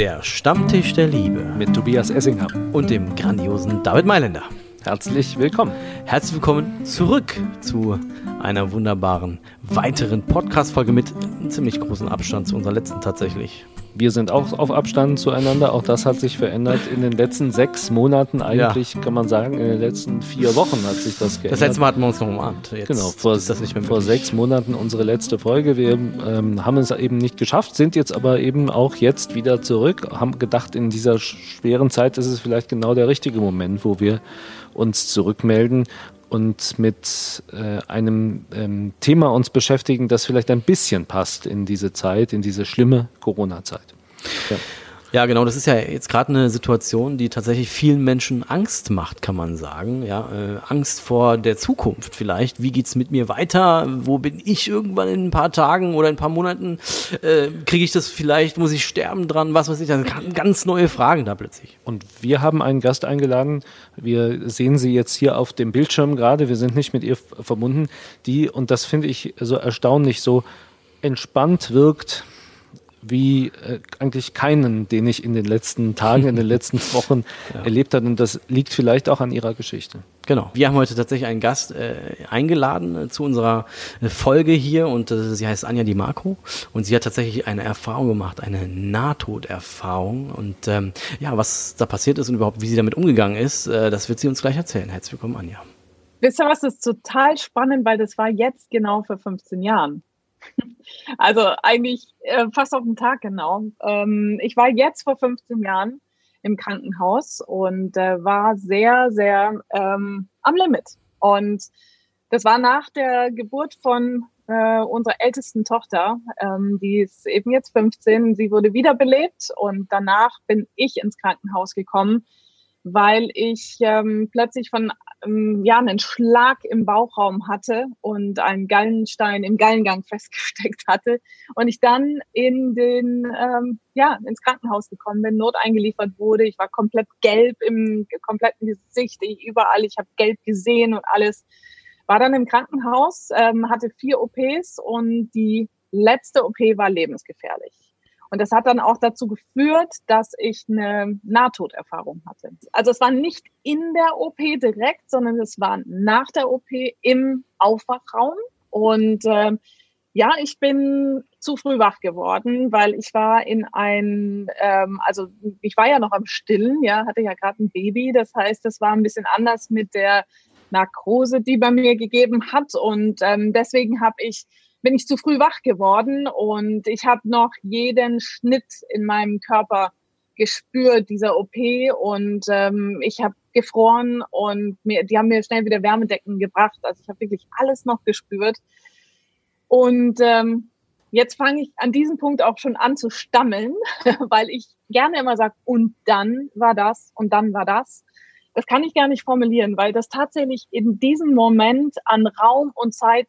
Der Stammtisch der Liebe mit Tobias Essinger und dem grandiosen David Mailänder. Herzlich willkommen. Herzlich willkommen zurück zu einer wunderbaren weiteren Podcast-Folge mit einem ziemlich großen Abstand zu unserer letzten tatsächlich. Wir sind auch auf Abstand zueinander. Auch das hat sich verändert in den letzten sechs Monaten. Eigentlich ja. kann man sagen, in den letzten vier Wochen hat sich das geändert. Das letzte Mal hatten wir uns noch umarmt. Jetzt genau, vor, vor sechs Monaten unsere letzte Folge. Wir ähm, haben es eben nicht geschafft, sind jetzt aber eben auch jetzt wieder zurück. Haben gedacht, in dieser schweren Zeit ist es vielleicht genau der richtige Moment, wo wir uns zurückmelden und mit äh, einem ähm, Thema uns beschäftigen, das vielleicht ein bisschen passt in diese Zeit, in diese schlimme Corona-Zeit. Ja. Ja, genau. Das ist ja jetzt gerade eine Situation, die tatsächlich vielen Menschen Angst macht, kann man sagen. Ja, äh, Angst vor der Zukunft vielleicht. Wie geht's mit mir weiter? Wo bin ich irgendwann in ein paar Tagen oder in ein paar Monaten? Äh, Kriege ich das vielleicht? Muss ich sterben dran? Was weiß ich? Also ganz neue Fragen da plötzlich. Und wir haben einen Gast eingeladen. Wir sehen sie jetzt hier auf dem Bildschirm gerade. Wir sind nicht mit ihr verbunden. Die, und das finde ich so erstaunlich, so entspannt wirkt wie äh, eigentlich keinen, den ich in den letzten Tagen, in den letzten Wochen ja. erlebt habe. Und das liegt vielleicht auch an ihrer Geschichte. Genau. Wir haben heute tatsächlich einen Gast äh, eingeladen äh, zu unserer äh, Folge hier und äh, sie heißt Anja Di Marco und sie hat tatsächlich eine Erfahrung gemacht, eine Nahtoderfahrung und ähm, ja, was da passiert ist und überhaupt wie sie damit umgegangen ist, äh, das wird sie uns gleich erzählen. Herzlich willkommen, Anja. Wisst ihr was, das ist total spannend, weil das war jetzt genau vor 15 Jahren. Also eigentlich äh, fast auf den Tag genau. Ähm, ich war jetzt vor 15 Jahren im Krankenhaus und äh, war sehr, sehr ähm, am Limit. Und das war nach der Geburt von äh, unserer ältesten Tochter. Ähm, die ist eben jetzt 15. Sie wurde wiederbelebt und danach bin ich ins Krankenhaus gekommen, weil ich ähm, plötzlich von ja, einen Schlag im Bauchraum hatte und einen Gallenstein im Gallengang festgesteckt hatte und ich dann in den, ähm, ja, ins Krankenhaus gekommen bin, not eingeliefert wurde. Ich war komplett gelb im kompletten Gesicht, ich, überall, ich habe gelb gesehen und alles. War dann im Krankenhaus, ähm, hatte vier OPs und die letzte OP war lebensgefährlich. Und das hat dann auch dazu geführt, dass ich eine Nahtoderfahrung hatte. Also es war nicht in der OP direkt, sondern es war nach der OP im Aufwachraum. Und äh, ja, ich bin zu früh wach geworden, weil ich war in ein, ähm, also ich war ja noch am Stillen, ja, hatte ja gerade ein Baby. Das heißt, das war ein bisschen anders mit der Narkose, die bei mir gegeben hat. Und ähm, deswegen habe ich bin ich zu früh wach geworden und ich habe noch jeden Schnitt in meinem Körper gespürt, dieser OP und ähm, ich habe gefroren und mir, die haben mir schnell wieder Wärmedecken gebracht. Also ich habe wirklich alles noch gespürt. Und ähm, jetzt fange ich an diesem Punkt auch schon an zu stammeln, weil ich gerne immer sage, und dann war das und dann war das. Das kann ich gar nicht formulieren, weil das tatsächlich in diesem Moment an Raum und Zeit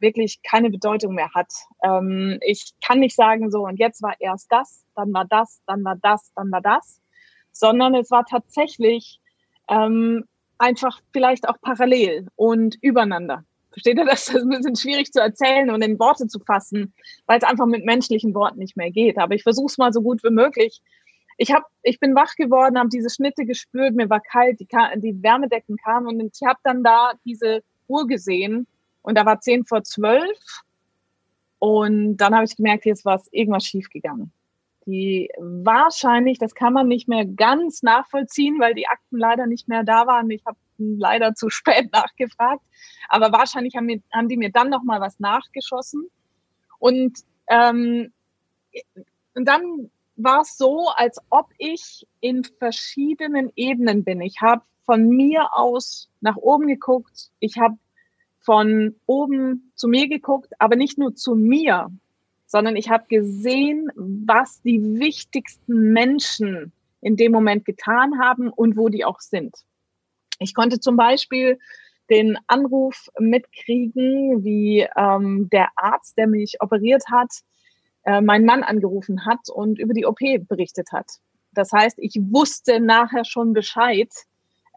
wirklich keine Bedeutung mehr hat. Ähm, ich kann nicht sagen, so und jetzt war erst das, dann war das, dann war das, dann war das, sondern es war tatsächlich ähm, einfach vielleicht auch parallel und übereinander. Versteht ihr das? Das ist ein bisschen schwierig zu erzählen und in Worte zu fassen, weil es einfach mit menschlichen Worten nicht mehr geht. Aber ich versuche es mal so gut wie möglich. Ich, hab, ich bin wach geworden, habe diese Schnitte gespürt, mir war kalt, die, die Wärmedecken kamen und ich habe dann da diese Uhr gesehen und da war zehn vor zwölf. Und dann habe ich gemerkt, ist was, irgendwas schiefgegangen. Die wahrscheinlich, das kann man nicht mehr ganz nachvollziehen, weil die Akten leider nicht mehr da waren. Ich habe leider zu spät nachgefragt. Aber wahrscheinlich haben, mir, haben die mir dann noch mal was nachgeschossen. Und, ähm, und dann war es so, als ob ich in verschiedenen Ebenen bin. Ich habe von mir aus nach oben geguckt. Ich habe von oben zu mir geguckt, aber nicht nur zu mir, sondern ich habe gesehen, was die wichtigsten Menschen in dem Moment getan haben und wo die auch sind. Ich konnte zum Beispiel den Anruf mitkriegen, wie ähm, der Arzt, der mich operiert hat, äh, meinen Mann angerufen hat und über die OP berichtet hat. Das heißt, ich wusste nachher schon Bescheid,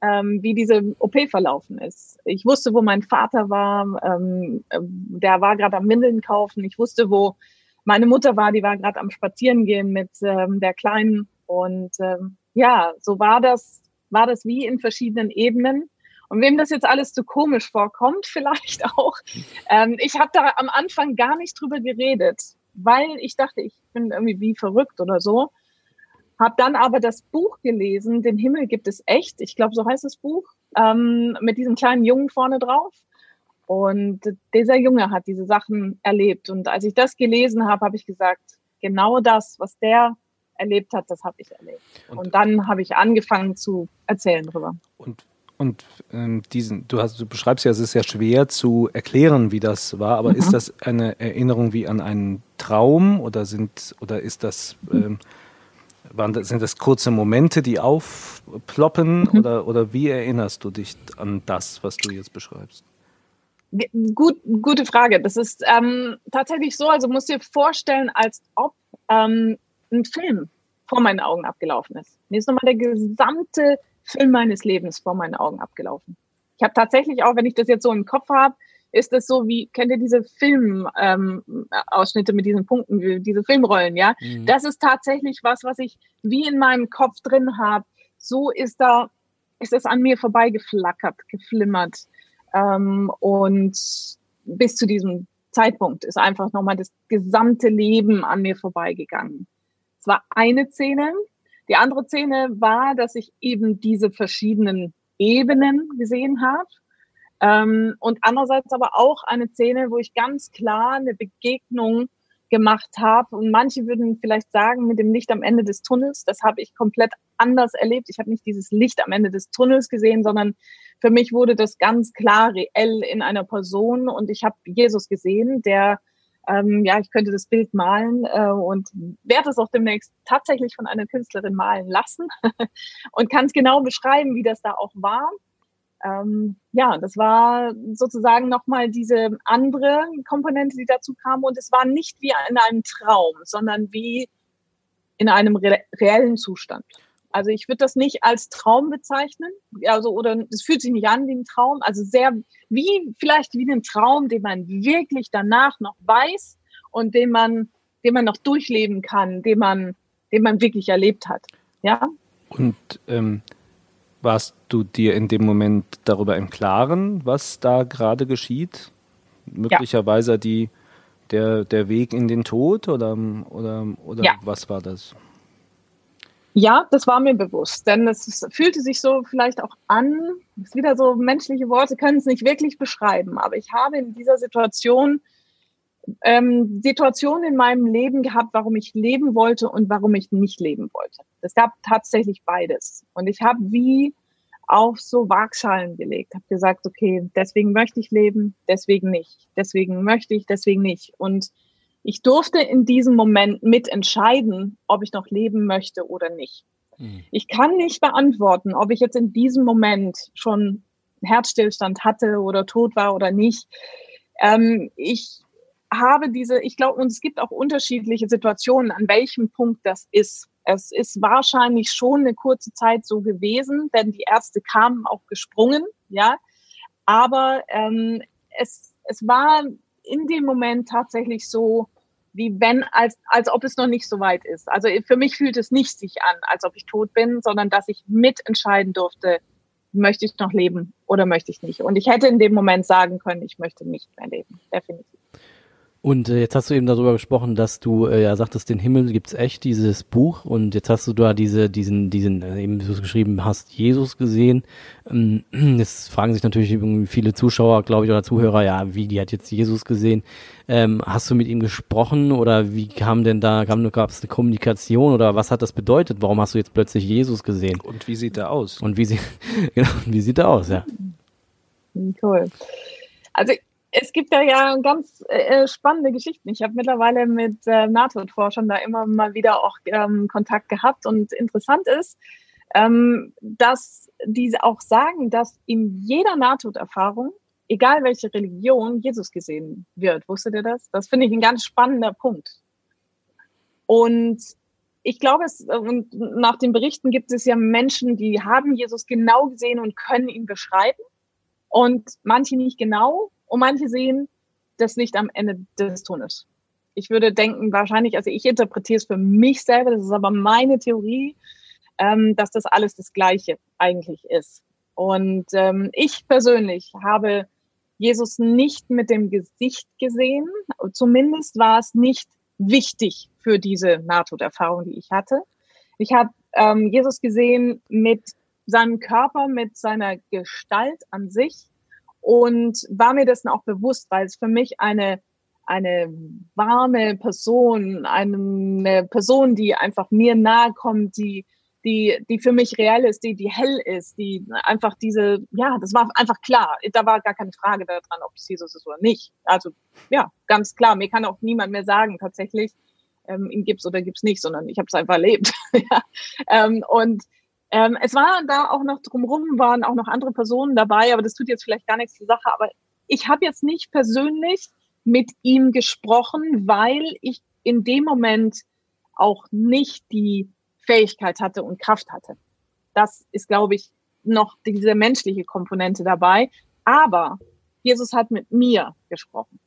ähm, wie diese OP verlaufen ist. Ich wusste, wo mein Vater war, ähm, der war gerade am Windeln kaufen. Ich wusste, wo meine Mutter war, die war gerade am Spazierengehen mit ähm, der Kleinen und ähm, ja, so war das, war das wie in verschiedenen Ebenen. Und wem das jetzt alles zu komisch vorkommt, vielleicht auch, ähm, ich habe da am Anfang gar nicht drüber geredet, weil ich dachte, ich bin irgendwie wie verrückt oder so. Hab dann aber das Buch gelesen, Den Himmel gibt es echt, ich glaube, so heißt das Buch, ähm, mit diesem kleinen Jungen vorne drauf. Und dieser Junge hat diese Sachen erlebt. Und als ich das gelesen habe, habe ich gesagt, genau das, was der erlebt hat, das habe ich erlebt. Und, und dann habe ich angefangen zu erzählen darüber. Und und ähm, diesen, du, hast, du beschreibst ja, es ist sehr schwer zu erklären, wie das war, aber mhm. ist das eine Erinnerung wie an einen Traum oder sind oder ist das ähm, waren, sind das kurze Momente, die aufploppen mhm. oder, oder wie erinnerst du dich an das, was du jetzt beschreibst? Gut, gute Frage. Das ist ähm, tatsächlich so, also musst dir vorstellen, als ob ähm, ein Film vor meinen Augen abgelaufen ist. Mir ist nochmal der gesamte Film meines Lebens vor meinen Augen abgelaufen. Ich habe tatsächlich auch, wenn ich das jetzt so im Kopf habe, ist es so wie, kennt ihr diese Filmausschnitte ähm, mit diesen Punkten, diese Filmrollen, ja? Mhm. Das ist tatsächlich was, was ich wie in meinem Kopf drin habe. So ist da, ist es an mir vorbeigeflackert, geflimmert. Ähm, und bis zu diesem Zeitpunkt ist einfach nochmal das gesamte Leben an mir vorbeigegangen. Es war eine Szene. Die andere Szene war, dass ich eben diese verschiedenen Ebenen gesehen habe. Ähm, und andererseits aber auch eine Szene, wo ich ganz klar eine Begegnung gemacht habe. Und manche würden vielleicht sagen, mit dem Licht am Ende des Tunnels, das habe ich komplett anders erlebt. Ich habe nicht dieses Licht am Ende des Tunnels gesehen, sondern für mich wurde das ganz klar reell in einer Person. Und ich habe Jesus gesehen, der ähm, ja, ich könnte das Bild malen äh, und werde es auch demnächst tatsächlich von einer Künstlerin malen lassen und kann es genau beschreiben, wie das da auch war. Ähm, ja, das war sozusagen nochmal diese andere Komponente, die dazu kam. Und es war nicht wie in einem Traum, sondern wie in einem re reellen Zustand. Also ich würde das nicht als Traum bezeichnen, also oder es fühlt sich nicht an wie ein Traum, also sehr wie vielleicht wie ein Traum, den man wirklich danach noch weiß und den man, den man noch durchleben kann, den man, den man wirklich erlebt hat. Ja. Und ähm, warst du dir in dem Moment darüber im Klaren, was da gerade geschieht? Möglicherweise ja. die der, der Weg in den Tod oder, oder, oder ja. was war das? Ja, das war mir bewusst, denn es fühlte sich so vielleicht auch an, ist wieder so menschliche Worte können es nicht wirklich beschreiben, aber ich habe in dieser Situation ähm, Situationen in meinem Leben gehabt, warum ich leben wollte und warum ich nicht leben wollte. Es gab tatsächlich beides und ich habe wie auf so Waagschalen gelegt, habe gesagt, okay, deswegen möchte ich leben, deswegen nicht, deswegen möchte ich, deswegen nicht und ich durfte in diesem Moment mitentscheiden, ob ich noch leben möchte oder nicht. Mhm. Ich kann nicht beantworten, ob ich jetzt in diesem Moment schon Herzstillstand hatte oder tot war oder nicht. Ähm, ich habe diese, ich glaube, und es gibt auch unterschiedliche Situationen, an welchem Punkt das ist. Es ist wahrscheinlich schon eine kurze Zeit so gewesen, denn die Ärzte kamen auch gesprungen, ja. Aber ähm, es, es war in dem Moment tatsächlich so, wie wenn, als, als ob es noch nicht so weit ist. Also für mich fühlt es nicht sich an, als ob ich tot bin, sondern dass ich mitentscheiden durfte, möchte ich noch leben oder möchte ich nicht. Und ich hätte in dem Moment sagen können, ich möchte nicht mehr leben, definitiv. Und äh, jetzt hast du eben darüber gesprochen, dass du äh, ja sagtest, den Himmel gibt's echt, dieses Buch. Und jetzt hast du da diese, diesen, diesen, äh, eben wie du es geschrieben hast, Jesus gesehen. Ähm, jetzt fragen sich natürlich viele Zuschauer, glaube ich, oder Zuhörer, ja, wie, die hat jetzt Jesus gesehen. Ähm, hast du mit ihm gesprochen oder wie kam denn da, kam, gab es eine Kommunikation oder was hat das bedeutet? Warum hast du jetzt plötzlich Jesus gesehen? Und wie sieht er aus? Und wie, sie, genau, wie sieht er aus, ja. Cool. Also es gibt da ja ganz äh, spannende Geschichten. Ich habe mittlerweile mit äh, Nahtodforschern da immer mal wieder auch ähm, Kontakt gehabt und interessant ist, ähm, dass diese auch sagen, dass in jeder Nahtoderfahrung, egal welche Religion, Jesus gesehen wird. Wusstet ihr das? Das finde ich ein ganz spannender Punkt. Und ich glaube, es, und nach den Berichten gibt es ja Menschen, die haben Jesus genau gesehen und können ihn beschreiben. Und manche nicht genau und manche sehen das Licht am Ende des Tunnels. Ich würde denken, wahrscheinlich, also ich interpretiere es für mich selber, das ist aber meine Theorie, ähm, dass das alles das Gleiche eigentlich ist. Und ähm, ich persönlich habe Jesus nicht mit dem Gesicht gesehen. Zumindest war es nicht wichtig für diese Nahtoderfahrung, die ich hatte. Ich habe ähm, Jesus gesehen mit seinem Körper, mit seiner Gestalt an sich und war mir dessen auch bewusst, weil es für mich eine eine warme Person, eine Person, die einfach mir nahe kommt, die die, die für mich reell ist, die, die hell ist, die einfach diese, ja, das war einfach klar. Da war gar keine Frage daran, ob es Jesus ist oder nicht. Also, ja, ganz klar. Mir kann auch niemand mehr sagen, tatsächlich, ähm, ihn gibt's oder gibt's nicht, sondern ich habe es einfach erlebt. ja. ähm, und ähm, es war da auch noch drumherum, waren auch noch andere Personen dabei, aber das tut jetzt vielleicht gar nichts zur Sache. Aber ich habe jetzt nicht persönlich mit ihm gesprochen, weil ich in dem Moment auch nicht die Fähigkeit hatte und Kraft hatte. Das ist, glaube ich, noch diese menschliche Komponente dabei. Aber Jesus hat mit mir gesprochen.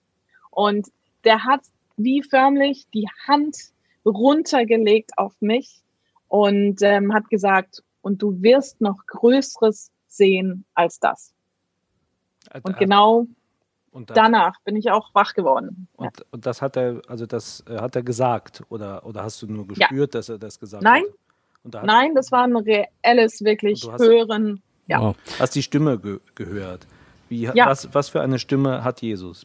Und der hat wie förmlich die Hand runtergelegt auf mich und ähm, hat gesagt, und du wirst noch Größeres sehen als das. Und genau und danach bin ich auch wach geworden. Und, ja. und, das hat er, also das äh, hat er gesagt oder, oder hast du nur gespürt, ja. dass er das gesagt Nein. hat? Nein, Nein, das war ein reelles, wirklich hast, Hören. Ja. Wow. Hast die Stimme ge gehört? Wie, ja. was, was für eine Stimme hat Jesus?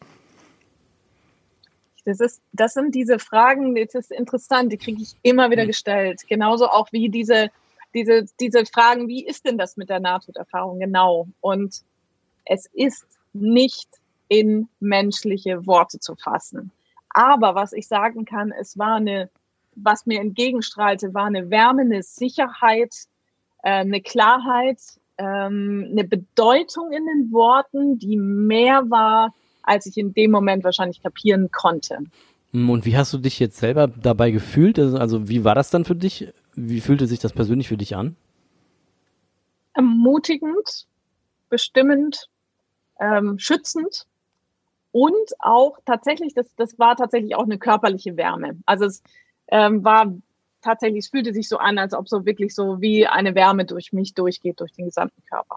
Das, ist, das sind diese Fragen, das ist interessant, die kriege ich immer wieder hm. gestellt. Genauso auch wie diese, diese, diese Fragen, wie ist denn das mit der Nahtoderfahrung genau? Und es ist nicht in menschliche Worte zu fassen. Aber was ich sagen kann, es war eine, was mir entgegenstrahlte, war eine Wärme, eine Sicherheit, äh, eine Klarheit, ähm, eine Bedeutung in den Worten, die mehr war, als ich in dem Moment wahrscheinlich kapieren konnte. Und wie hast du dich jetzt selber dabei gefühlt? Also, also wie war das dann für dich? Wie fühlte sich das persönlich für dich an? Ermutigend, bestimmend, ähm, schützend und auch tatsächlich, das, das war tatsächlich auch eine körperliche Wärme. Also es ähm, war tatsächlich, es fühlte sich so an, als ob so wirklich so wie eine Wärme durch mich durchgeht, durch den gesamten Körper.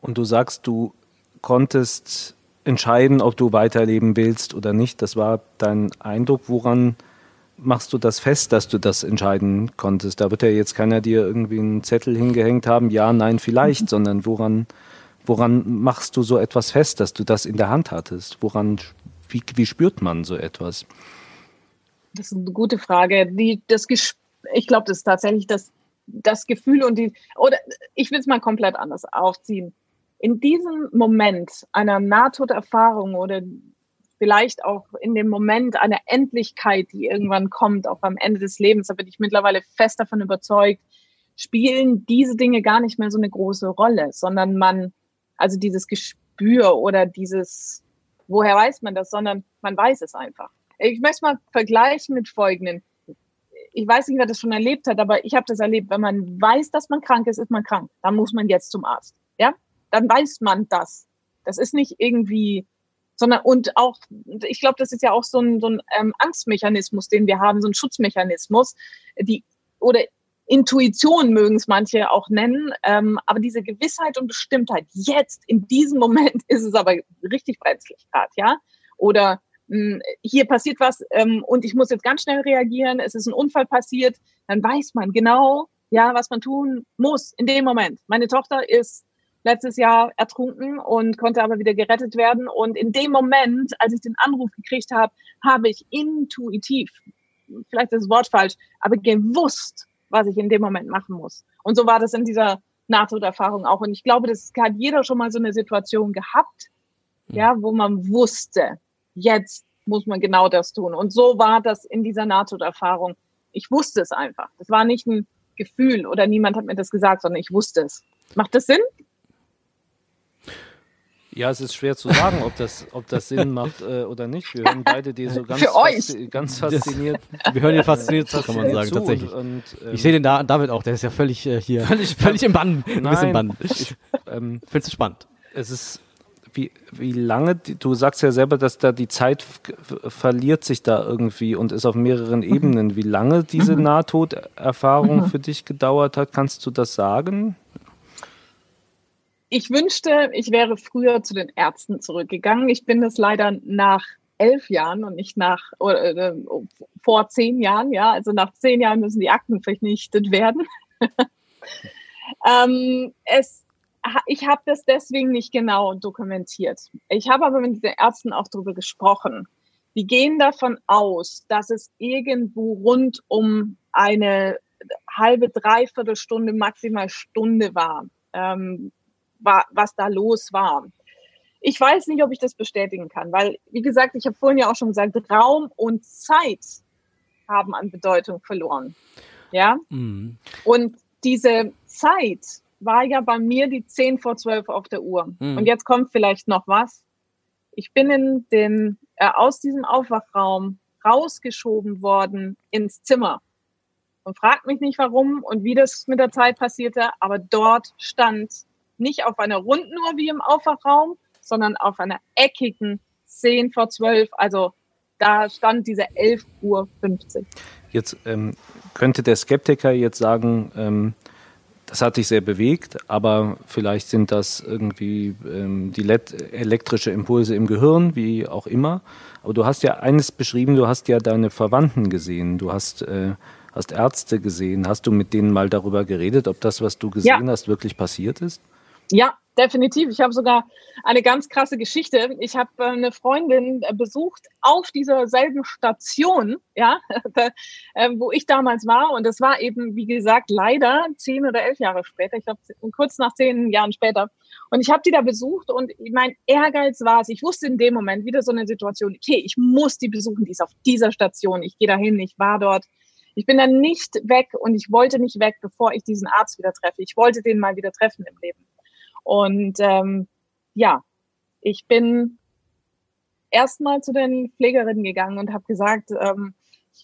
Und du sagst, du konntest entscheiden, ob du weiterleben willst oder nicht. Das war dein Eindruck. Woran machst du das fest, dass du das entscheiden konntest? Da wird ja jetzt keiner dir irgendwie einen Zettel hingehängt haben, ja, nein, vielleicht, mhm. sondern woran Woran machst du so etwas fest, dass du das in der Hand hattest? Woran, wie, wie spürt man so etwas? Das ist eine gute Frage. Die, das ich glaube, das ist tatsächlich das, das Gefühl und die, oder ich will es mal komplett anders aufziehen. In diesem Moment einer Nahtoderfahrung oder vielleicht auch in dem Moment einer Endlichkeit, die irgendwann kommt, auch am Ende des Lebens, da bin ich mittlerweile fest davon überzeugt, spielen diese Dinge gar nicht mehr so eine große Rolle, sondern man also dieses Gespür oder dieses, woher weiß man das, sondern man weiß es einfach. Ich möchte mal vergleichen mit folgenden. Ich weiß nicht, wer das schon erlebt hat, aber ich habe das erlebt. Wenn man weiß, dass man krank ist, ist man krank. Dann muss man jetzt zum Arzt. Ja, dann weiß man das. Das ist nicht irgendwie, sondern und auch, ich glaube, das ist ja auch so ein, so ein ähm, Angstmechanismus, den wir haben, so ein Schutzmechanismus, die oder Intuition mögen es manche auch nennen, ähm, aber diese Gewissheit und Bestimmtheit, jetzt, in diesem Moment ist es aber richtig brenzlig gerade, ja? Oder mh, hm, hier passiert was ähm, und ich muss jetzt ganz schnell reagieren, es ist ein Unfall passiert, dann weiß man genau, ja, was man tun muss in dem Moment. Meine Tochter ist letztes Jahr ertrunken und konnte aber wieder gerettet werden. Und in dem Moment, als ich den Anruf gekriegt habe, habe ich intuitiv, vielleicht ist das Wort falsch, aber gewusst, was ich in dem Moment machen muss. Und so war das in dieser Nahtoderfahrung auch. Und ich glaube, das hat jeder schon mal so eine Situation gehabt, hm. ja, wo man wusste, jetzt muss man genau das tun. Und so war das in dieser Nahtoderfahrung. Ich wusste es einfach. Das war nicht ein Gefühl oder niemand hat mir das gesagt, sondern ich wusste es. Macht das Sinn? Ja, es ist schwer zu sagen, ob das, ob das Sinn macht äh, oder nicht. Wir hören beide dir so ganz, fasziniert, ganz fasziniert. Das, wir hören dir fasziniert zu, kann man sagen, tatsächlich. Und, ähm, ich sehe den da, David auch, der ist ja völlig äh, hier, völlig, völlig im Bann. Du bist im Bann. Ich ähm, Findest du spannend? Es ist wie, wie lange, du sagst ja selber, dass da die Zeit verliert sich da irgendwie und ist auf mehreren. Ebenen. Wie lange diese. Nahtoderfahrung mhm. für dich gedauert hat, kannst du das sagen? Ich wünschte, ich wäre früher zu den Ärzten zurückgegangen. Ich bin es leider nach elf Jahren und nicht nach äh, vor zehn Jahren. Ja, also nach zehn Jahren müssen die Akten vernichtet werden. ähm, es ich habe das deswegen nicht genau dokumentiert. Ich habe aber mit den Ärzten auch darüber gesprochen. Die gehen davon aus, dass es irgendwo rund um eine halbe, dreiviertel Stunde, maximal Stunde war, ähm, war was da los war. Ich weiß nicht, ob ich das bestätigen kann, weil, wie gesagt, ich habe vorhin ja auch schon gesagt, Raum und Zeit haben an Bedeutung verloren. Ja? Mhm. Und diese Zeit, war ja bei mir die 10 vor 12 auf der Uhr. Mhm. Und jetzt kommt vielleicht noch was. Ich bin in den, äh, aus diesem Aufwachraum rausgeschoben worden ins Zimmer. Und fragt mich nicht warum und wie das mit der Zeit passierte, aber dort stand nicht auf einer runden Uhr wie im Aufwachraum, sondern auf einer eckigen 10 vor 12. Also da stand diese 11.50 Uhr. Jetzt ähm, könnte der Skeptiker jetzt sagen, ähm, das hat dich sehr bewegt, aber vielleicht sind das irgendwie ähm, die elektrische Impulse im Gehirn, wie auch immer. Aber du hast ja eines beschrieben, du hast ja deine Verwandten gesehen, du hast, äh, hast Ärzte gesehen. Hast du mit denen mal darüber geredet, ob das, was du gesehen ja. hast, wirklich passiert ist? Ja, definitiv. Ich habe sogar eine ganz krasse Geschichte. Ich habe äh, eine Freundin äh, besucht auf dieser selben Station, ja, äh, wo ich damals war. Und das war eben, wie gesagt, leider zehn oder elf Jahre später. Ich glaube, kurz nach zehn Jahren später. Und ich habe die da besucht und mein Ehrgeiz war es. Ich wusste in dem Moment wieder so eine Situation, okay, ich muss die besuchen, die ist auf dieser Station. Ich gehe dahin, ich war dort. Ich bin dann nicht weg und ich wollte nicht weg, bevor ich diesen Arzt wieder treffe. Ich wollte den mal wieder treffen im Leben. Und ähm, ja, ich bin erstmal zu den Pflegerinnen gegangen und habe gesagt, ähm,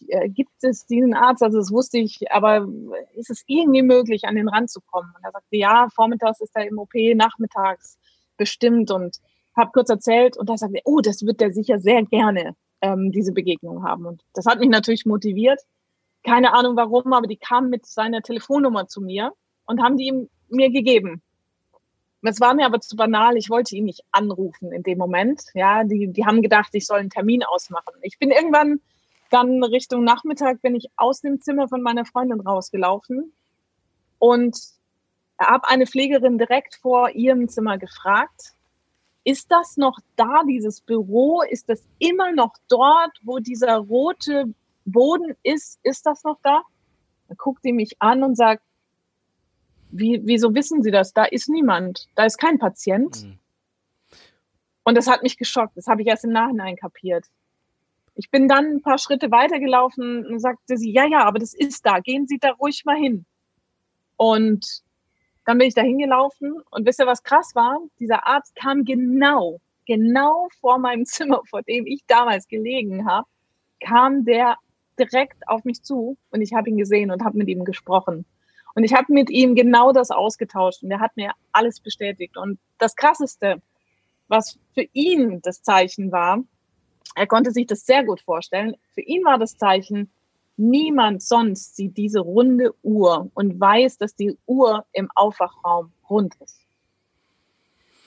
äh, gibt es diesen Arzt? Also das wusste ich, aber ist es irgendwie möglich, an den ranzukommen? Und er sagte, ja, vormittags ist er im OP, nachmittags bestimmt und habe kurz erzählt und da sagte, oh, das wird der sicher sehr gerne ähm, diese Begegnung haben. Und das hat mich natürlich motiviert. Keine Ahnung warum, aber die kamen mit seiner Telefonnummer zu mir und haben die ihm mir gegeben. Es war mir aber zu banal. Ich wollte ihn nicht anrufen in dem Moment. Ja, die, die haben gedacht, ich soll einen Termin ausmachen. Ich bin irgendwann dann Richtung Nachmittag bin ich aus dem Zimmer von meiner Freundin rausgelaufen und habe eine Pflegerin direkt vor ihrem Zimmer gefragt, ist das noch da, dieses Büro? Ist das immer noch dort, wo dieser rote Boden ist? Ist das noch da? Dann guckt sie mich an und sagt, wie, wieso wissen Sie das? Da ist niemand. Da ist kein Patient. Mhm. Und das hat mich geschockt. Das habe ich erst im Nachhinein kapiert. Ich bin dann ein paar Schritte weitergelaufen und sagte sie, ja, ja, aber das ist da. Gehen Sie da ruhig mal hin. Und dann bin ich da hingelaufen und wisst ihr, was krass war? Dieser Arzt kam genau, genau vor meinem Zimmer, vor dem ich damals gelegen habe, kam der direkt auf mich zu und ich habe ihn gesehen und habe mit ihm gesprochen. Und ich habe mit ihm genau das ausgetauscht und er hat mir alles bestätigt. Und das Krasseste, was für ihn das Zeichen war, er konnte sich das sehr gut vorstellen. Für ihn war das Zeichen, niemand sonst sieht diese runde Uhr und weiß, dass die Uhr im Aufwachraum rund ist.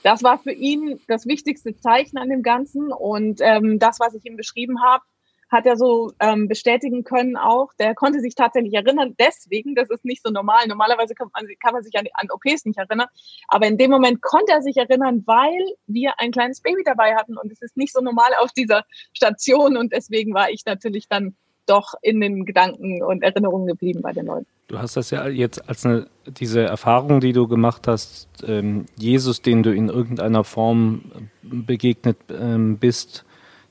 Das war für ihn das wichtigste Zeichen an dem Ganzen und ähm, das, was ich ihm beschrieben habe, hat er so ähm, bestätigen können auch. Der konnte sich tatsächlich erinnern. Deswegen, das ist nicht so normal. Normalerweise kann man, kann man sich an, an OPs nicht erinnern. Aber in dem Moment konnte er sich erinnern, weil wir ein kleines Baby dabei hatten. Und es ist nicht so normal auf dieser Station. Und deswegen war ich natürlich dann doch in den Gedanken und Erinnerungen geblieben bei den Leuten. Du hast das ja jetzt als eine, diese Erfahrung, die du gemacht hast, ähm, Jesus, den du in irgendeiner Form begegnet ähm, bist,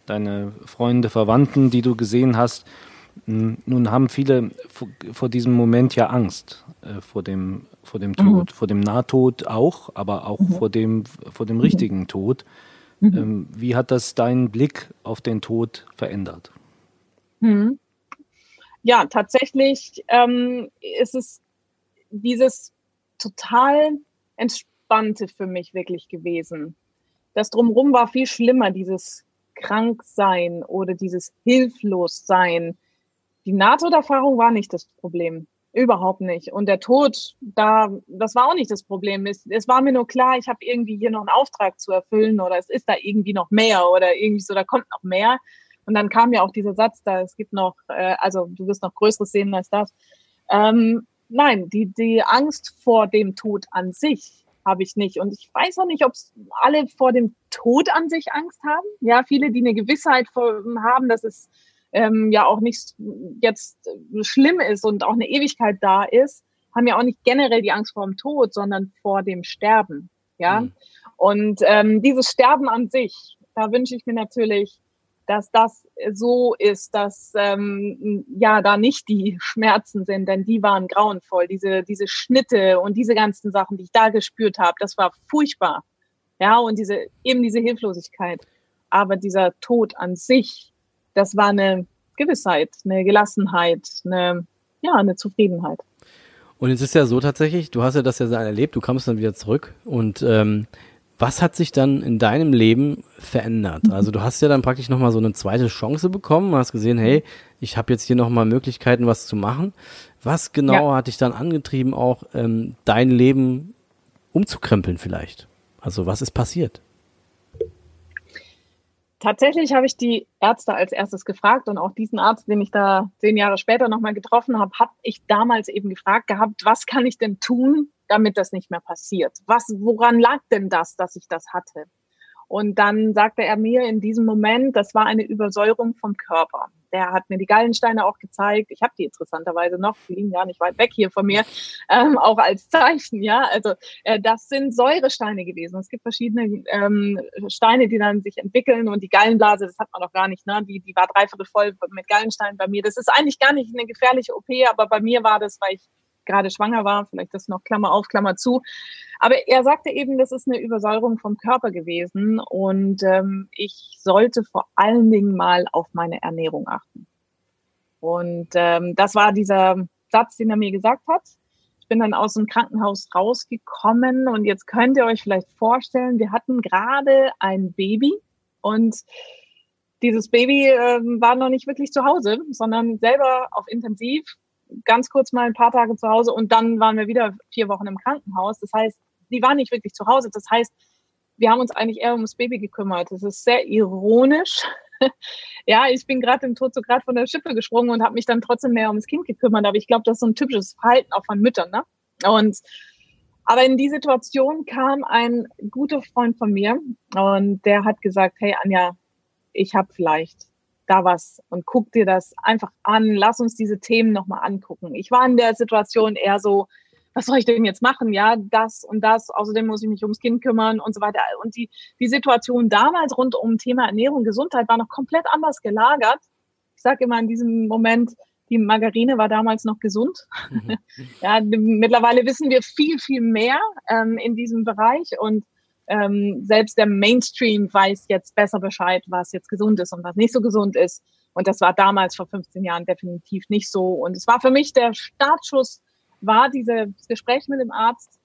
deine Freunde, Verwandten, die du gesehen hast. Hm, nun haben viele vor diesem Moment ja Angst, äh, vor dem, vor dem. Tod, mhm. vor dem Nahtod auch, aber auch mhm. vor, dem, vor dem richtigen Tod. Mhm. Ähm, wie hat das deinen Blick auf den Tod verändert? Mhm. Ja, tatsächlich ähm, ist es dieses total entspannte für mich wirklich gewesen das drumherum war viel schlimmer, dieses Kranksein oder dieses Hilflossein. Die Nahtoderfahrung war nicht das Problem. Überhaupt nicht. Und der Tod, da, das war auch nicht das Problem. Es, es war mir nur klar, ich habe irgendwie hier noch einen Auftrag zu erfüllen oder es ist da irgendwie noch mehr oder irgendwie so, da kommt noch mehr. Und dann kam ja auch dieser Satz, da es gibt noch, äh, also du wirst noch Größeres sehen als das. Ähm, nein, die, die Angst vor dem Tod an sich habe ich nicht. Und ich weiß auch nicht, ob alle vor dem Tod an sich Angst haben. Ja, viele, die eine Gewissheit vor, haben, dass es ähm, ja auch nicht jetzt schlimm ist und auch eine Ewigkeit da ist, haben ja auch nicht generell die Angst vor dem Tod, sondern vor dem Sterben. Ja, mhm. und ähm, dieses Sterben an sich, da wünsche ich mir natürlich dass das so ist, dass ähm, ja da nicht die Schmerzen sind, denn die waren grauenvoll. Diese, diese Schnitte und diese ganzen Sachen, die ich da gespürt habe, das war furchtbar. Ja, und diese, eben diese Hilflosigkeit. Aber dieser Tod an sich, das war eine Gewissheit, eine Gelassenheit, eine, ja, eine Zufriedenheit. Und es ist ja so tatsächlich, du hast ja das ja erlebt, du kamst dann wieder zurück und ähm, was hat sich dann in deinem Leben verändert? Mhm. Also du hast ja dann praktisch nochmal so eine zweite Chance bekommen, hast gesehen, hey, ich habe jetzt hier nochmal Möglichkeiten, was zu machen. Was genau ja. hat dich dann angetrieben, auch ähm, dein Leben umzukrempeln vielleicht? Also was ist passiert? Tatsächlich habe ich die Ärzte als erstes gefragt und auch diesen Arzt, den ich da zehn Jahre später nochmal getroffen habe, habe ich damals eben gefragt gehabt, was kann ich denn tun, damit das nicht mehr passiert. Was, woran lag denn das, dass ich das hatte? Und dann sagte er mir in diesem Moment, das war eine Übersäuerung vom Körper. Der hat mir die Gallensteine auch gezeigt. Ich habe die interessanterweise noch, die liegen gar nicht weit weg hier von mir, ähm, auch als Zeichen. Ja, also äh, das sind Säuresteine gewesen. Es gibt verschiedene ähm, Steine, die dann sich entwickeln und die Gallenblase, das hat man noch gar nicht. Ne? Die, die war dreiviertel voll mit Gallensteinen bei mir. Das ist eigentlich gar nicht eine gefährliche OP, aber bei mir war das, weil ich gerade schwanger war, vielleicht das noch Klammer auf, Klammer zu. Aber er sagte eben, das ist eine Übersäuerung vom Körper gewesen und ähm, ich sollte vor allen Dingen mal auf meine Ernährung achten. Und ähm, das war dieser Satz, den er mir gesagt hat. Ich bin dann aus dem Krankenhaus rausgekommen und jetzt könnt ihr euch vielleicht vorstellen, wir hatten gerade ein Baby und dieses Baby äh, war noch nicht wirklich zu Hause, sondern selber auf Intensiv ganz kurz mal ein paar Tage zu Hause und dann waren wir wieder vier Wochen im Krankenhaus. Das heißt, die waren nicht wirklich zu Hause. Das heißt, wir haben uns eigentlich eher ums Baby gekümmert. Das ist sehr ironisch. ja, ich bin gerade im Tod so gerade von der Schippe gesprungen und habe mich dann trotzdem mehr ums Kind gekümmert. Aber ich glaube, das ist so ein typisches Verhalten auch von Müttern. Ne? Und aber in die Situation kam ein guter Freund von mir und der hat gesagt, hey Anja, ich habe vielleicht da was und guck dir das einfach an. Lass uns diese Themen nochmal angucken. Ich war in der Situation eher so, was soll ich denn jetzt machen? Ja, das und das. Außerdem muss ich mich ums Kind kümmern und so weiter. Und die, die Situation damals rund um Thema Ernährung, Gesundheit war noch komplett anders gelagert. Ich sage immer in diesem Moment, die Margarine war damals noch gesund. Mhm. ja, mittlerweile wissen wir viel, viel mehr ähm, in diesem Bereich und ähm, selbst der Mainstream weiß jetzt besser Bescheid, was jetzt gesund ist und was nicht so gesund ist. Und das war damals vor 15 Jahren definitiv nicht so. Und es war für mich der Startschuss, war dieses Gespräch mit dem Arzt.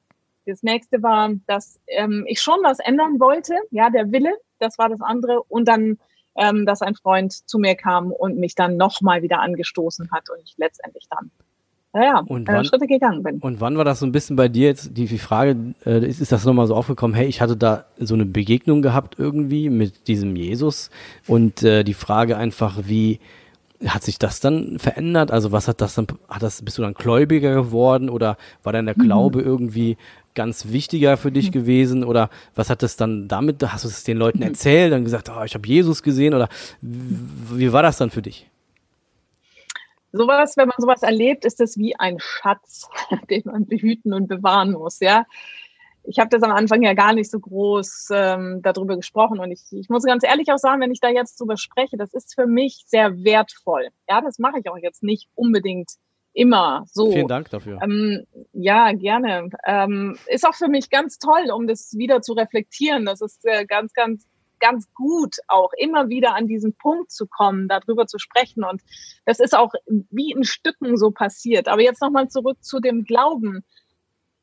Das nächste war, dass ähm, ich schon was ändern wollte. Ja, der Wille, das war das andere. Und dann, ähm, dass ein Freund zu mir kam und mich dann nochmal wieder angestoßen hat und ich letztendlich dann ja, und äh, wann, Schritte gegangen bin. Und wann war das so ein bisschen bei dir jetzt, die, die Frage, äh, ist, ist das nochmal so aufgekommen, hey, ich hatte da so eine Begegnung gehabt irgendwie mit diesem Jesus und äh, die Frage einfach, wie hat sich das dann verändert? Also was hat das dann, hat das, bist du dann gläubiger geworden oder war dann der Glaube mhm. irgendwie ganz wichtiger für dich mhm. gewesen oder was hat das dann damit, hast du es den Leuten mhm. erzählt, dann gesagt, oh, ich habe Jesus gesehen oder wie war das dann für dich? Sowas, wenn man sowas erlebt, ist das wie ein Schatz, den man behüten und bewahren muss, ja. Ich habe das am Anfang ja gar nicht so groß ähm, darüber gesprochen und ich, ich muss ganz ehrlich auch sagen, wenn ich da jetzt drüber spreche, das ist für mich sehr wertvoll. Ja, das mache ich auch jetzt nicht unbedingt immer so. Vielen Dank dafür. Ähm, ja, gerne. Ähm, ist auch für mich ganz toll, um das wieder zu reflektieren. Das ist äh, ganz, ganz ganz gut, auch immer wieder an diesen Punkt zu kommen, darüber zu sprechen. Und das ist auch wie in Stücken so passiert. Aber jetzt nochmal zurück zu dem Glauben.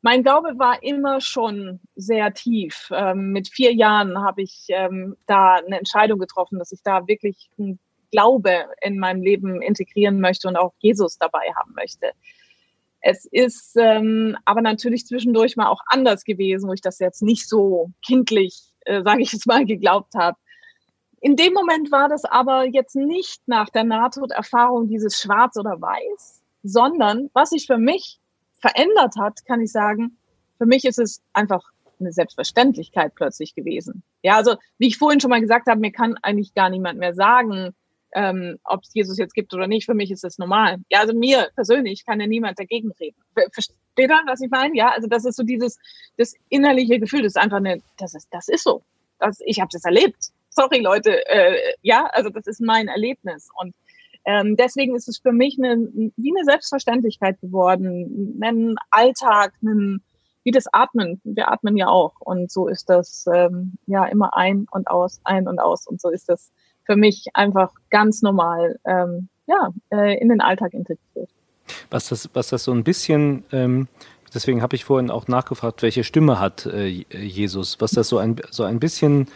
Mein Glaube war immer schon sehr tief. Ähm, mit vier Jahren habe ich ähm, da eine Entscheidung getroffen, dass ich da wirklich einen Glaube in meinem Leben integrieren möchte und auch Jesus dabei haben möchte. Es ist ähm, aber natürlich zwischendurch mal auch anders gewesen, wo ich das jetzt nicht so kindlich, äh, sage ich jetzt mal, geglaubt habe. In dem Moment war das aber jetzt nicht nach der Nahtoderfahrung dieses Schwarz oder Weiß, sondern was sich für mich verändert hat, kann ich sagen, für mich ist es einfach eine Selbstverständlichkeit plötzlich gewesen. Ja, also wie ich vorhin schon mal gesagt habe, mir kann eigentlich gar niemand mehr sagen, ähm, ob es Jesus jetzt gibt oder nicht. Für mich ist das normal. Ja, also mir persönlich kann ja niemand dagegen reden. Versteht ihr, was ich meine? Ja, also das ist so dieses das innerliche Gefühl, das ist einfach eine, das ist, das ist so. Das, ich habe das erlebt. Sorry, Leute. Äh, ja, also das ist mein Erlebnis und ähm, deswegen ist es für mich eine, wie eine Selbstverständlichkeit geworden, ein Alltag, ein, wie das Atmen. Wir atmen ja auch und so ist das ähm, ja immer ein und aus, ein und aus und so ist das für mich einfach ganz normal ähm, ja, äh, in den Alltag integriert. Was das, was das so ein bisschen, ähm, deswegen habe ich vorhin auch nachgefragt, welche Stimme hat äh, Jesus, was das so ein, so ein bisschen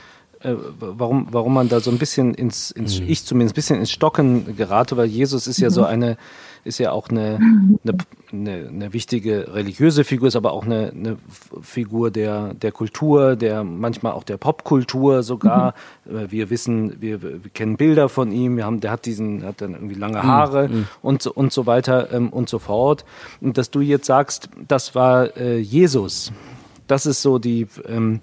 äh, warum, warum man da so ein bisschen ins, ins mhm. ich zumindest ein bisschen ins Stocken gerate, weil Jesus ist ja so mhm. eine, ist ja auch eine, eine, eine, eine, wichtige religiöse Figur, ist aber auch eine, eine Figur der, der Kultur, der manchmal auch der Popkultur sogar. Mhm. Wir wissen, wir, wir, kennen Bilder von ihm, wir haben, der hat diesen, hat dann irgendwie lange mhm. Haare mhm. und, so, und so weiter ähm, und so fort. Und dass du jetzt sagst, das war äh, Jesus, das ist so die, ähm,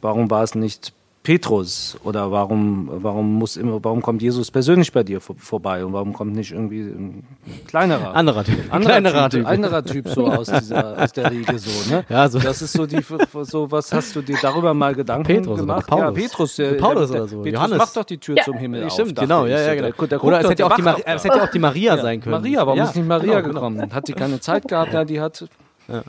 warum war es nicht Petrus oder warum, warum muss immer, warum kommt Jesus persönlich bei dir vor, vorbei und warum kommt nicht irgendwie ein kleinerer, anderer Typ, anderer, kleinerer typ, typ. anderer Typ so aus, dieser, aus der Riege so, ne? Ja, so. Das ist so die, so was hast du dir darüber mal Gedanken Petrus gemacht? Oder Paulus. Ja, Petrus, der, Paulus oder so. Petrus Johannes. macht doch die Tür ja. zum Himmel ja, auf. Stimmt, genau, ja, ja, genau. Der, der oder es hätte, auch die, es hätte auch die Maria sein können. Maria, warum ist nicht Maria genau, gekommen? Genau. Hat sie keine Zeit gehabt? Ja, die hat. Ja.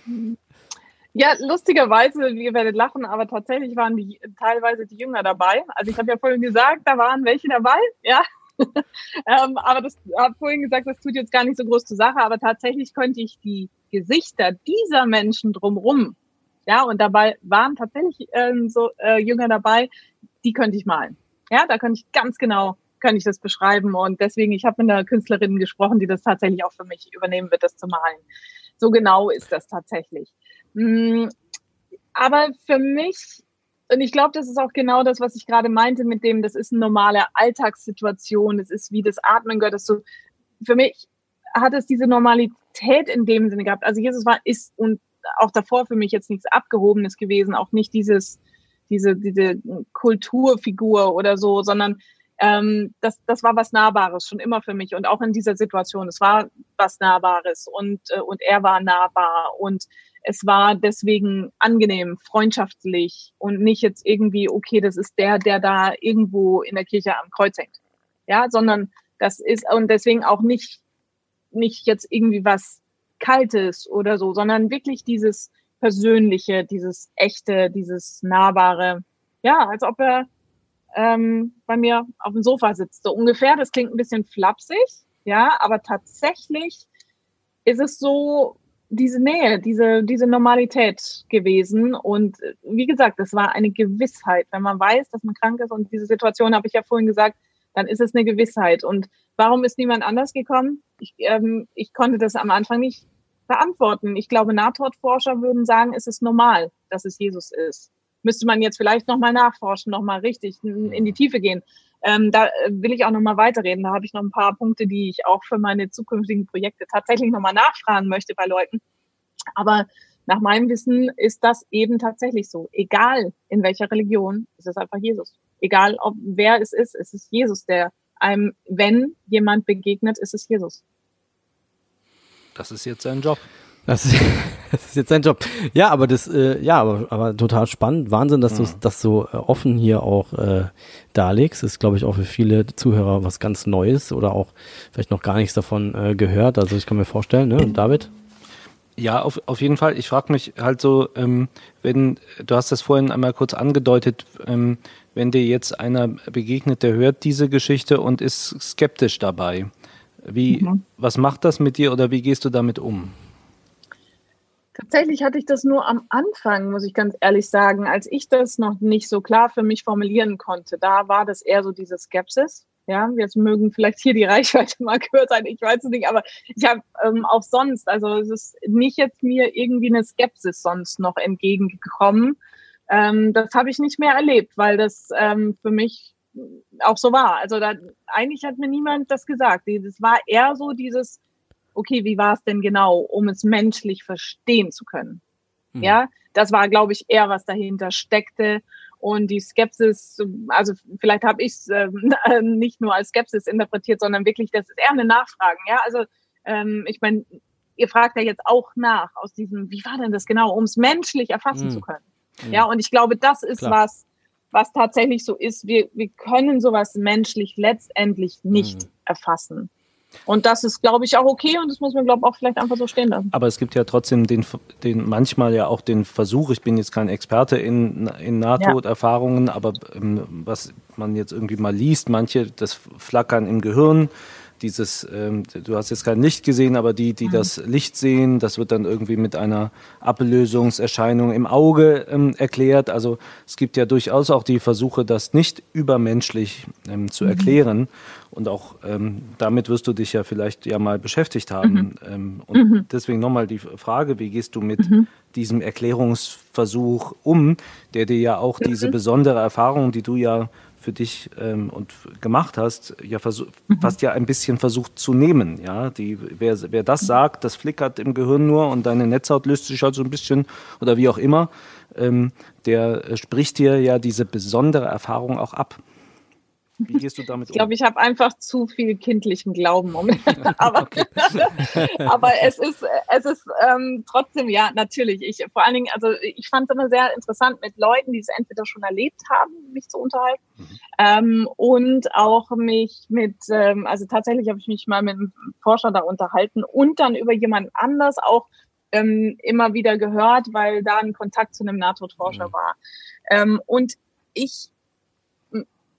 Ja, lustigerweise, ihr werdet lachen, aber tatsächlich waren die teilweise die Jünger dabei. Also ich habe ja vorhin gesagt, da waren welche dabei, ja. ähm, aber das habe vorhin gesagt, das tut jetzt gar nicht so groß zur Sache, aber tatsächlich könnte ich die Gesichter dieser Menschen drumrum, ja, und dabei waren tatsächlich ähm, so äh, Jünger dabei, die könnte ich malen. Ja, da könnte ich ganz genau kann ich das beschreiben und deswegen, ich habe mit einer Künstlerin gesprochen, die das tatsächlich auch für mich übernehmen wird, das zu malen. So genau ist das tatsächlich. Mm, aber für mich, und ich glaube, das ist auch genau das, was ich gerade meinte mit dem, das ist eine normale Alltagssituation, das ist wie das Atmen gehört, das so, für mich hat es diese Normalität in dem Sinne gehabt. Also Jesus war, ist und auch davor für mich jetzt nichts Abgehobenes gewesen, auch nicht dieses, diese, diese Kulturfigur oder so, sondern ähm, das, das war was Nahbares schon immer für mich und auch in dieser Situation. Es war was Nahbares und, äh, und er war nahbar und es war deswegen angenehm, freundschaftlich und nicht jetzt irgendwie, okay, das ist der, der da irgendwo in der Kirche am Kreuz hängt. Ja, sondern das ist und deswegen auch nicht, nicht jetzt irgendwie was Kaltes oder so, sondern wirklich dieses Persönliche, dieses Echte, dieses Nahbare. Ja, als ob er ähm, bei mir auf dem Sofa sitzt. So ungefähr, das klingt ein bisschen flapsig, ja, aber tatsächlich ist es so, diese Nähe, diese, diese Normalität gewesen. Und äh, wie gesagt, es war eine Gewissheit. Wenn man weiß, dass man krank ist und diese Situation habe ich ja vorhin gesagt, dann ist es eine Gewissheit. Und warum ist niemand anders gekommen? Ich, ähm, ich konnte das am Anfang nicht beantworten. Ich glaube, Nahtodforscher würden sagen, es ist normal, dass es Jesus ist. Müsste man jetzt vielleicht nochmal nachforschen, nochmal richtig in die Tiefe gehen. Ähm, da äh, will ich auch nochmal weiterreden. Da habe ich noch ein paar Punkte, die ich auch für meine zukünftigen Projekte tatsächlich nochmal nachfragen möchte bei Leuten. Aber nach meinem Wissen ist das eben tatsächlich so. Egal in welcher Religion, ist es einfach Jesus. Egal, ob wer es ist, es ist Jesus, der einem, wenn jemand begegnet, ist es Jesus. Das ist jetzt sein Job. Das ist, das ist jetzt sein Job. Ja, aber das, äh, ja, aber, aber total spannend. Wahnsinn, dass mhm. du das so äh, offen hier auch äh, darlegst. Das ist, glaube ich, auch für viele Zuhörer was ganz Neues oder auch vielleicht noch gar nichts davon äh, gehört. Also ich kann mir vorstellen, ne? David? Ja, auf, auf jeden Fall. Ich frage mich halt so, ähm, wenn, du hast das vorhin einmal kurz angedeutet, ähm, wenn dir jetzt einer begegnet, der hört diese Geschichte und ist skeptisch dabei. Wie, mhm. was macht das mit dir oder wie gehst du damit um? Tatsächlich hatte ich das nur am Anfang, muss ich ganz ehrlich sagen, als ich das noch nicht so klar für mich formulieren konnte. Da war das eher so diese Skepsis. Ja, jetzt mögen vielleicht hier die Reichweite mal gehört sein, ich weiß es nicht, aber ich habe ähm, auch sonst, also es ist nicht jetzt mir irgendwie eine Skepsis sonst noch entgegengekommen. Ähm, das habe ich nicht mehr erlebt, weil das ähm, für mich auch so war. Also da eigentlich hat mir niemand das gesagt. Es war eher so dieses, okay, wie war es denn genau, um es menschlich verstehen zu können. Mhm. Ja, das war, glaube ich, eher was dahinter steckte. Und die Skepsis, also vielleicht habe ich es äh, nicht nur als Skepsis interpretiert, sondern wirklich, das ist eher eine Nachfrage. Ja, also ähm, ich meine, ihr fragt ja jetzt auch nach aus diesem, wie war denn das genau, um es menschlich erfassen mhm. zu können. Mhm. Ja, und ich glaube, das ist Klar. was, was tatsächlich so ist. Wir, wir können sowas menschlich letztendlich nicht mhm. erfassen. Und das ist, glaube ich, auch okay und das muss man, glaube ich, auch vielleicht einfach so stehen lassen. Aber es gibt ja trotzdem den, den manchmal ja auch den Versuch, ich bin jetzt kein Experte in, in Nahtoderfahrungen, ja. aber ähm, was man jetzt irgendwie mal liest, manche das Flackern im Gehirn, dieses, ähm, du hast jetzt kein Licht gesehen, aber die, die mhm. das Licht sehen, das wird dann irgendwie mit einer Ablösungserscheinung im Auge ähm, erklärt. Also es gibt ja durchaus auch die Versuche, das nicht übermenschlich ähm, zu mhm. erklären. Und auch ähm, damit wirst du dich ja vielleicht ja mal beschäftigt haben. Mhm. Ähm, und mhm. deswegen nochmal die Frage, wie gehst du mit mhm. diesem Erklärungsversuch um, der dir ja auch diese besondere Erfahrung, die du ja für dich ähm, und gemacht hast, ja mhm. fast ja ein bisschen versucht zu nehmen. Ja, die, wer, wer das sagt, das flickert im Gehirn nur und deine Netzhaut löst sich halt so ein bisschen oder wie auch immer, ähm, der spricht dir ja diese besondere Erfahrung auch ab. Wie gehst du damit um? Ich glaube, ich habe einfach zu viel kindlichen Glauben. Um, aber, aber es ist, es ist ähm, trotzdem, ja, natürlich. Ich, vor allen Dingen, also ich fand es immer sehr interessant, mit Leuten, die es entweder schon erlebt haben, mich zu unterhalten. Mhm. Ähm, und auch mich mit, ähm, also tatsächlich habe ich mich mal mit einem Forscher da unterhalten und dann über jemand anders auch ähm, immer wieder gehört, weil da ein Kontakt zu einem Nahtodforscher mhm. war. Ähm, und ich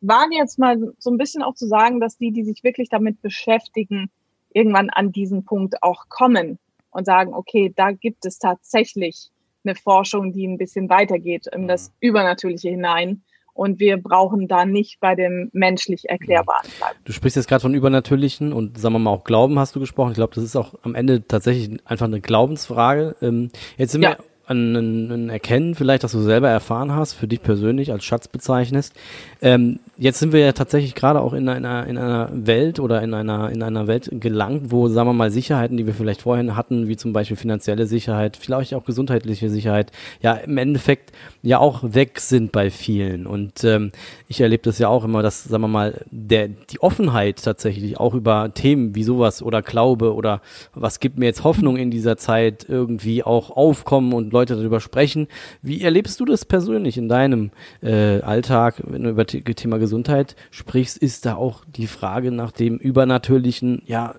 wage jetzt mal so ein bisschen auch zu sagen, dass die, die sich wirklich damit beschäftigen, irgendwann an diesen Punkt auch kommen und sagen, okay, da gibt es tatsächlich eine Forschung, die ein bisschen weitergeht in das mhm. Übernatürliche hinein. Und wir brauchen da nicht bei dem menschlich Erklärbaren bleiben. Du sprichst jetzt gerade von Übernatürlichen und sagen wir mal auch Glauben hast du gesprochen. Ich glaube, das ist auch am Ende tatsächlich einfach eine Glaubensfrage. Ähm, jetzt sind ja. wir an ein Erkennen vielleicht, dass du selber erfahren hast, für dich persönlich als Schatz bezeichnest. Ähm, jetzt sind wir ja tatsächlich gerade auch in einer, in einer Welt oder in einer, in einer Welt gelangt, wo, sagen wir mal, Sicherheiten, die wir vielleicht vorhin hatten, wie zum Beispiel finanzielle Sicherheit, vielleicht auch gesundheitliche Sicherheit, ja im Endeffekt ja auch weg sind bei vielen. Und ähm, ich erlebe das ja auch immer, dass, sagen wir mal, der, die Offenheit tatsächlich auch über Themen wie sowas oder Glaube oder was gibt mir jetzt Hoffnung in dieser Zeit irgendwie auch aufkommen und Leute darüber sprechen. Wie erlebst du das persönlich in deinem äh, Alltag, wenn du über das Thema Gesundheit sprichst? Ist da auch die Frage nach dem Übernatürlichen, ja,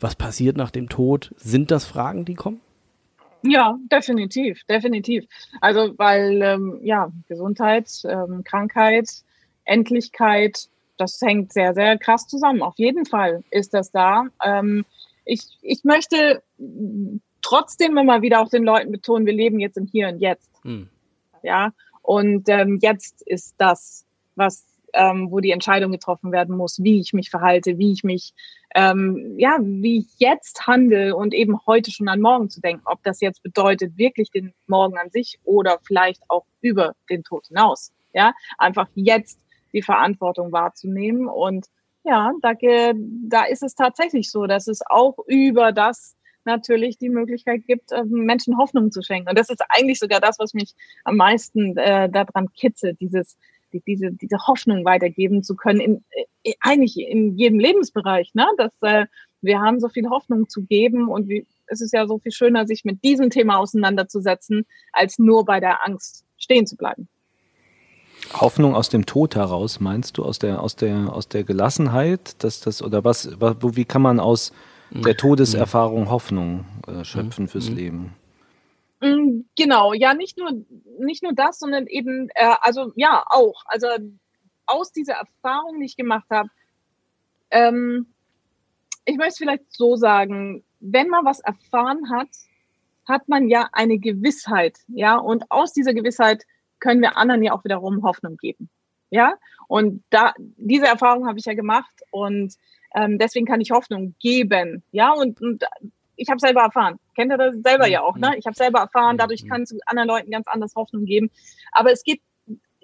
was passiert nach dem Tod? Sind das Fragen, die kommen? Ja, definitiv, definitiv. Also weil ähm, ja Gesundheit, ähm, Krankheit, Endlichkeit, das hängt sehr, sehr krass zusammen. Auf jeden Fall ist das da. Ähm, ich, ich möchte trotzdem immer wieder auch den Leuten betonen, wir leben jetzt im Hier und Jetzt. Hm. Ja, und ähm, jetzt ist das, was ähm, wo die Entscheidung getroffen werden muss, wie ich mich verhalte, wie ich mich, ähm, ja, wie ich jetzt handle und eben heute schon an morgen zu denken, ob das jetzt bedeutet, wirklich den Morgen an sich oder vielleicht auch über den Tod hinaus. Ja, einfach jetzt die Verantwortung wahrzunehmen und ja, da, da ist es tatsächlich so, dass es auch über das natürlich die Möglichkeit gibt, ähm, Menschen Hoffnung zu schenken. Und das ist eigentlich sogar das, was mich am meisten äh, daran kitzelt, dieses, die, diese, diese Hoffnung weitergeben zu können, in, in, äh, eigentlich in jedem Lebensbereich. Ne? Dass äh, wir haben so viel Hoffnung zu geben und wie, es ist ja so viel schöner, sich mit diesem Thema auseinanderzusetzen, als nur bei der Angst stehen zu bleiben. Hoffnung aus dem Tod heraus, meinst du, aus der, aus der, aus der Gelassenheit, dass das, oder was, wie kann man aus der Todeserfahrung Hoffnung äh, schöpfen mhm. fürs mhm. Leben. Mm, genau, ja, nicht nur, nicht nur das, sondern eben, äh, also ja, auch. Also aus dieser Erfahrung, die ich gemacht habe, ähm, ich möchte es vielleicht so sagen, wenn man was erfahren hat, hat man ja eine Gewissheit, ja, und aus dieser Gewissheit können wir anderen ja auch wiederum Hoffnung geben, ja. Und da diese Erfahrung habe ich ja gemacht und ähm, deswegen kann ich Hoffnung geben, ja. Und, und ich habe selber erfahren. Kennt ihr das selber ja auch, ne? Ich habe selber erfahren. Dadurch kann es anderen Leuten ganz anders Hoffnung geben. Aber es geht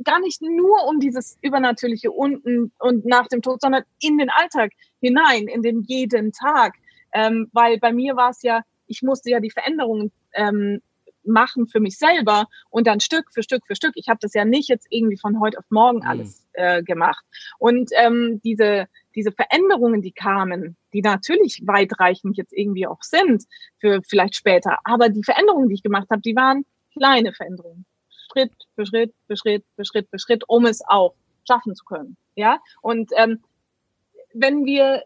gar nicht nur um dieses Übernatürliche unten und nach dem Tod, sondern in den Alltag hinein, in den jeden Tag. Ähm, weil bei mir war es ja, ich musste ja die Veränderungen ähm, machen für mich selber und dann Stück für Stück für Stück. Ich habe das ja nicht jetzt irgendwie von heute auf morgen mhm. alles äh, gemacht. Und ähm, diese, diese Veränderungen, die kamen, die natürlich weitreichend jetzt irgendwie auch sind für vielleicht später, aber die Veränderungen, die ich gemacht habe, die waren kleine Veränderungen. Schritt für Schritt für Schritt für Schritt für Schritt, um es auch schaffen zu können. Ja, und ähm, wenn wir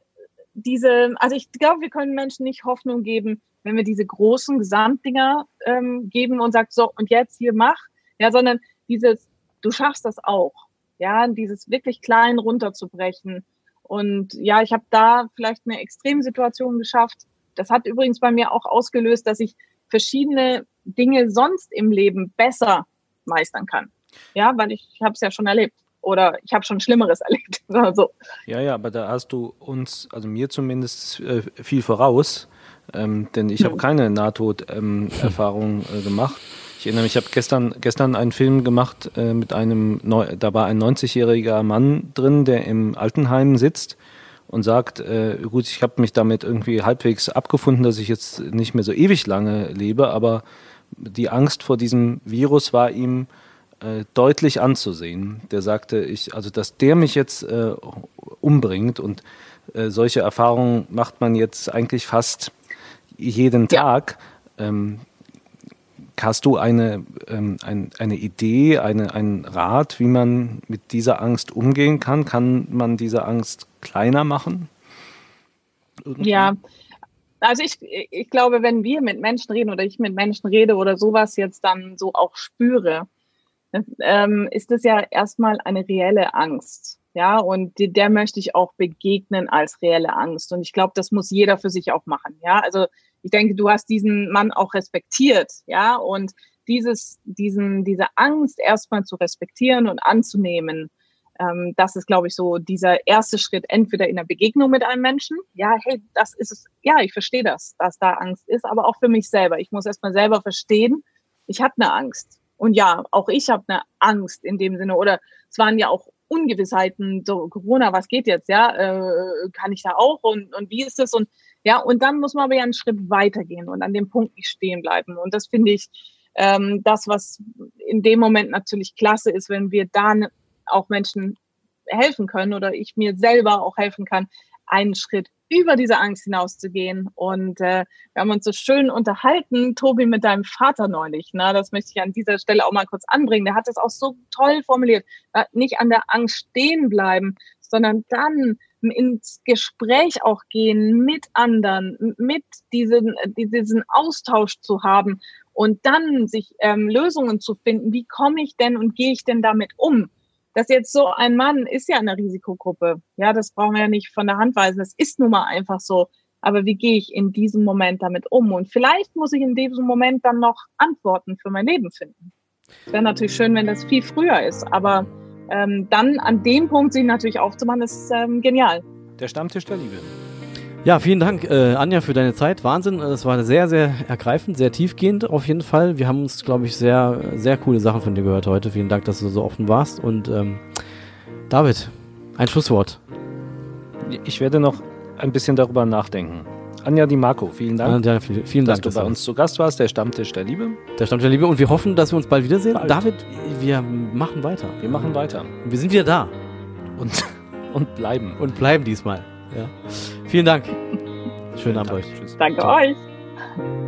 diese, also ich glaube, wir können Menschen nicht Hoffnung geben, wenn wir diese großen Gesamtdinger ähm, geben und sagt, so, und jetzt hier mach, ja, sondern dieses, du schaffst das auch, ja, dieses wirklich klein runterzubrechen. Und ja, ich habe da vielleicht eine Extremsituation geschafft. Das hat übrigens bei mir auch ausgelöst, dass ich verschiedene Dinge sonst im Leben besser meistern kann. Ja, weil ich, ich habe es ja schon erlebt oder ich habe schon Schlimmeres erlebt. so. Ja, ja, aber da hast du uns, also mir zumindest, äh, viel voraus, ähm, denn ich habe keine Nahtoderfahrung äh, gemacht. Ich erinnere mich, ich habe gestern, gestern einen Film gemacht äh, mit einem, Neu da war ein 90-jähriger Mann drin, der im Altenheim sitzt und sagt, äh, gut, ich habe mich damit irgendwie halbwegs abgefunden, dass ich jetzt nicht mehr so ewig lange lebe, aber die Angst vor diesem Virus war ihm äh, deutlich anzusehen. Der sagte, ich, also dass der mich jetzt äh, umbringt und äh, solche Erfahrungen macht man jetzt eigentlich fast jeden Tag. Ja. Ähm, hast du eine, ähm, ein, eine Idee, eine, einen Rat, wie man mit dieser Angst umgehen kann? Kann man diese Angst kleiner machen? Irgendwie? Ja, also ich, ich glaube, wenn wir mit Menschen reden oder ich mit Menschen rede oder sowas jetzt dann so auch spüre, ähm, ist das ja erstmal eine reelle Angst. Ja, und der, der möchte ich auch begegnen als reelle Angst. Und ich glaube, das muss jeder für sich auch machen. Ja, also ich denke, du hast diesen Mann auch respektiert. Ja, und dieses, diesen, diese Angst erstmal zu respektieren und anzunehmen, ähm, das ist, glaube ich, so dieser erste Schritt, entweder in der Begegnung mit einem Menschen, ja, hey, das ist es, ja, ich verstehe das, dass da Angst ist, aber auch für mich selber. Ich muss erstmal selber verstehen, ich habe eine Angst. Und ja, auch ich habe eine Angst in dem Sinne. Oder es waren ja auch Ungewissheiten, so Corona, was geht jetzt, ja? Äh, kann ich da auch und, und wie ist das? Und ja, und dann muss man aber ja einen Schritt weitergehen und an dem Punkt nicht stehen bleiben. Und das finde ich ähm, das, was in dem Moment natürlich klasse ist, wenn wir dann auch Menschen helfen können oder ich mir selber auch helfen kann, einen Schritt über diese Angst hinauszugehen. Und äh, wir haben uns so schön unterhalten, Tobi, mit deinem Vater neulich. Na, das möchte ich an dieser Stelle auch mal kurz anbringen. Der hat das auch so toll formuliert. Nicht an der Angst stehen bleiben, sondern dann ins Gespräch auch gehen mit anderen, mit diesen, diesen Austausch zu haben und dann sich ähm, Lösungen zu finden. Wie komme ich denn und gehe ich denn damit um? dass jetzt so ein Mann ist ja eine Risikogruppe. Ja, das brauchen wir ja nicht von der Hand weisen. Das ist nun mal einfach so. Aber wie gehe ich in diesem Moment damit um? Und vielleicht muss ich in diesem Moment dann noch Antworten für mein Leben finden. Es wäre natürlich schön, wenn das viel früher ist. Aber ähm, dann an dem Punkt sich natürlich aufzumachen, ist ähm, genial. Der Stammtisch der Liebe. Ja, vielen Dank, äh, Anja, für deine Zeit. Wahnsinn. Es war sehr, sehr ergreifend, sehr tiefgehend auf jeden Fall. Wir haben uns, glaube ich, sehr, sehr coole Sachen von dir gehört heute. Vielen Dank, dass du so offen warst. Und ähm, David, ein Schlusswort. Ich werde noch ein bisschen darüber nachdenken. Anja Di Marco, vielen Dank. Ja, vielen, vielen dass Dank, du bei uns zu Gast warst, der Stammtisch der Liebe. Der Stammtisch der Liebe und wir hoffen, dass wir uns bald wiedersehen. Bald. David, wir machen weiter. Wir machen weiter. Wir sind wieder da. Und, und bleiben. Und bleiben diesmal. Ja. Vielen Dank. Schönen Abend euch. Tschüss. Danke Ciao. euch.